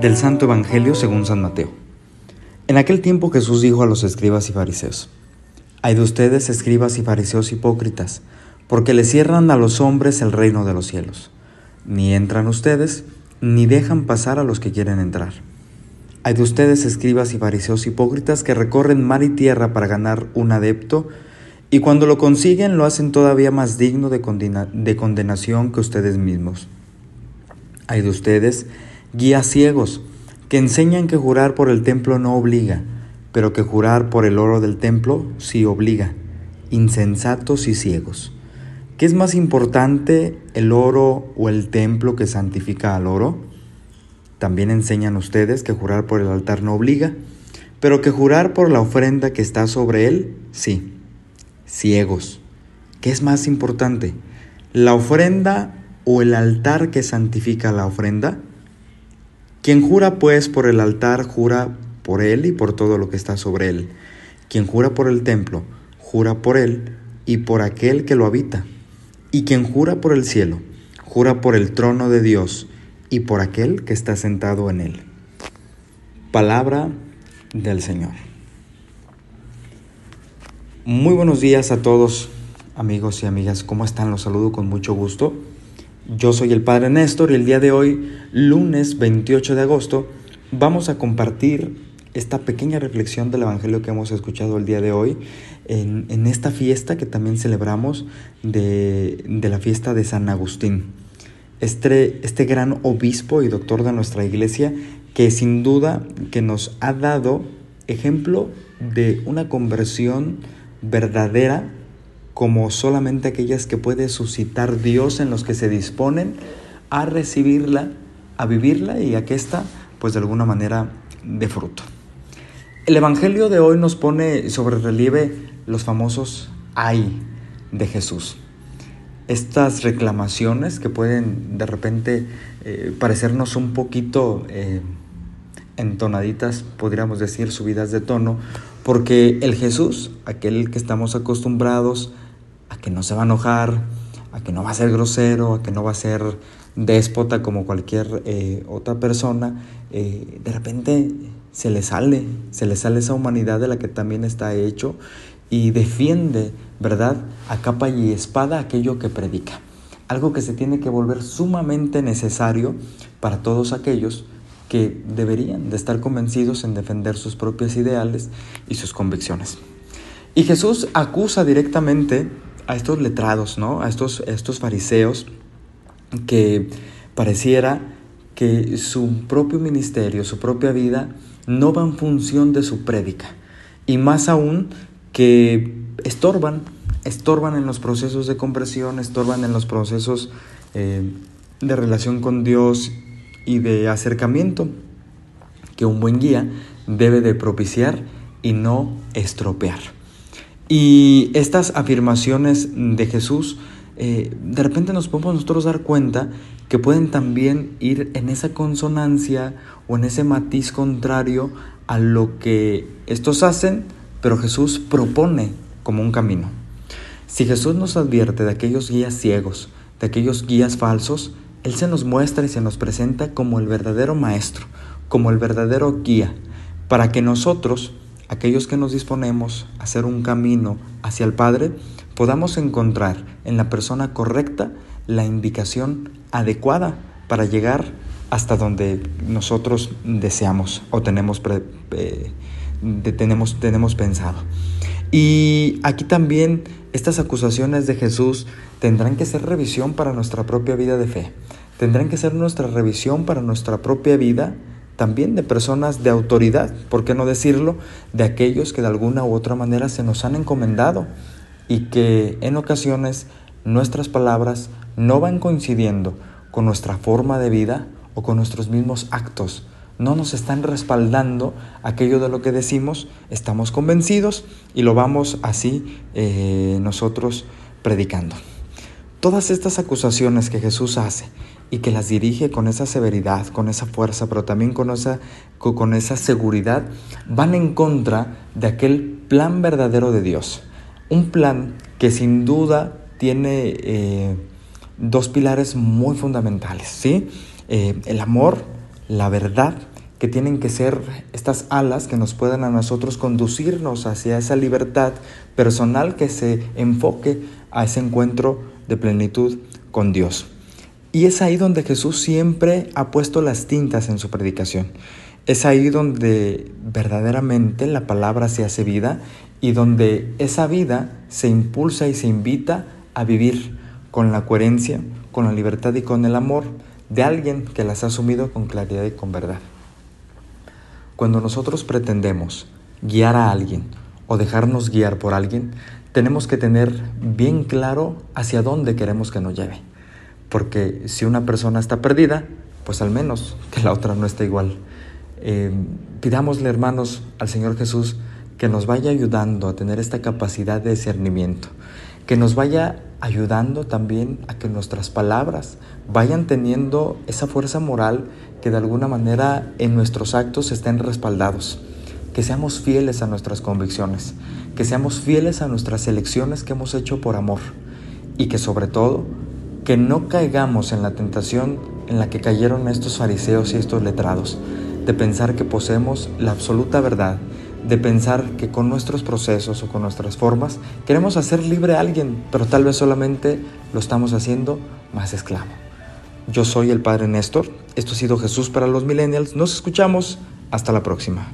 Del Santo Evangelio según San Mateo. En aquel tiempo Jesús dijo a los escribas y fariseos, Hay de ustedes, escribas y fariseos hipócritas, porque le cierran a los hombres el reino de los cielos. Ni entran ustedes, ni dejan pasar a los que quieren entrar. Hay de ustedes, escribas y fariseos hipócritas, que recorren mar y tierra para ganar un adepto, y cuando lo consiguen lo hacen todavía más digno de, de condenación que ustedes mismos. Hay de ustedes, guías ciegos, que enseñan que jurar por el templo no obliga, pero que jurar por el oro del templo sí obliga, insensatos y ciegos. ¿Qué es más importante, el oro o el templo que santifica al oro? También enseñan ustedes que jurar por el altar no obliga, pero que jurar por la ofrenda que está sobre él, sí. Ciegos. ¿Qué es más importante, la ofrenda o el altar que santifica la ofrenda? Quien jura pues por el altar, jura por él y por todo lo que está sobre él. Quien jura por el templo, jura por él y por aquel que lo habita. Y quien jura por el cielo, jura por el trono de Dios y por aquel que está sentado en él. Palabra del Señor. Muy buenos días a todos, amigos y amigas. ¿Cómo están? Los saludo con mucho gusto. Yo soy el Padre Néstor y el día de hoy, lunes 28 de agosto, vamos a compartir esta pequeña reflexión del Evangelio que hemos escuchado el día de hoy en, esta fiesta que también celebramos de, la fiesta de San Agustín. Este, este gran obispo y doctor de nuestra iglesia que sin duda que nos ha dado ejemplo de una conversión verdadera como solamente aquellas que puede suscitar Dios en los que se disponen a recibirla, a vivirla y a que ésta, pues de alguna manera, de fruto. El Evangelio de hoy nos pone sobre relieve los famosos ay de Jesús. Estas reclamaciones que pueden de repente eh, parecernos un poquito eh, entonaditas, podríamos decir, subidas de tono, porque el Jesús, aquel que estamos acostumbrados a que no se va a enojar, a que no va a ser grosero, a que no va a ser déspota como cualquier eh, otra persona, eh, de repente se le sale, se le sale esa humanidad de la que también está hecho y defiende, ¿verdad?, a capa y espada aquello que predica. Algo que se tiene que volver sumamente necesario para todos aquellos que deberían de estar convencidos en defender sus propios ideales y sus convicciones. Y Jesús acusa directamente a estos letrados, ¿no? A estos, estos fariseos que pareciera que su propio ministerio, su propia vida, no va en función de su prédica. Y más aún que estorban, estorban en los procesos de compresión, estorban en los procesos eh, de relación con Dios y de acercamiento que un buen guía debe de propiciar y no estropear. Y estas afirmaciones de Jesús, eh, de repente nos podemos nosotros dar cuenta que pueden también ir en esa consonancia o en ese matiz contrario a lo que estos hacen, pero Jesús propone como un camino. Si Jesús nos advierte de aquellos guías ciegos, de aquellos guías falsos, Él se nos muestra y se nos presenta como el verdadero maestro, como el verdadero guía, para que nosotros aquellos que nos disponemos a hacer un camino hacia el Padre, podamos encontrar en la persona correcta la indicación adecuada para llegar hasta donde nosotros deseamos o tenemos, eh, tenemos, tenemos pensado. Y aquí también estas acusaciones de Jesús tendrán que ser revisión para nuestra propia vida de fe. Tendrán que ser nuestra revisión para nuestra propia vida también de personas de autoridad, ¿por qué no decirlo? De aquellos que de alguna u otra manera se nos han encomendado y que en ocasiones nuestras palabras no van coincidiendo con nuestra forma de vida o con nuestros mismos actos. No nos están respaldando aquello de lo que decimos, estamos convencidos y lo vamos así eh, nosotros predicando. Todas estas acusaciones que Jesús hace y que las dirige con esa severidad, con esa fuerza, pero también con esa, con esa seguridad, van en contra de aquel plan verdadero de Dios. Un plan que sin duda tiene eh, dos pilares muy fundamentales, ¿sí? Eh, el amor, la verdad, que tienen que ser estas alas que nos puedan a nosotros conducirnos hacia esa libertad personal que se enfoque a ese encuentro de plenitud con Dios. Y es ahí donde Jesús siempre ha puesto las tintas en su predicación. Es ahí donde verdaderamente la palabra se hace vida y donde esa vida se impulsa y se invita a vivir con la coherencia, con la libertad y con el amor de alguien que las ha asumido con claridad y con verdad. Cuando nosotros pretendemos guiar a alguien o dejarnos guiar por alguien, tenemos que tener bien claro hacia dónde queremos que nos lleve. Porque si una persona está perdida, pues al menos que la otra no esté igual. Eh, pidámosle, hermanos, al Señor Jesús que nos vaya ayudando a tener esta capacidad de discernimiento, que nos vaya ayudando también a que nuestras palabras vayan teniendo esa fuerza moral que de alguna manera en nuestros actos estén respaldados, que seamos fieles a nuestras convicciones, que seamos fieles a nuestras elecciones que hemos hecho por amor y que sobre todo que no caigamos en la tentación en la que cayeron estos fariseos y estos letrados, de pensar que poseemos la absoluta verdad de pensar que con nuestros procesos o con nuestras formas queremos hacer libre a alguien, pero tal vez solamente lo estamos haciendo más esclavo. Yo soy el Padre Néstor, esto ha sido Jesús para los Millennials, nos escuchamos, hasta la próxima.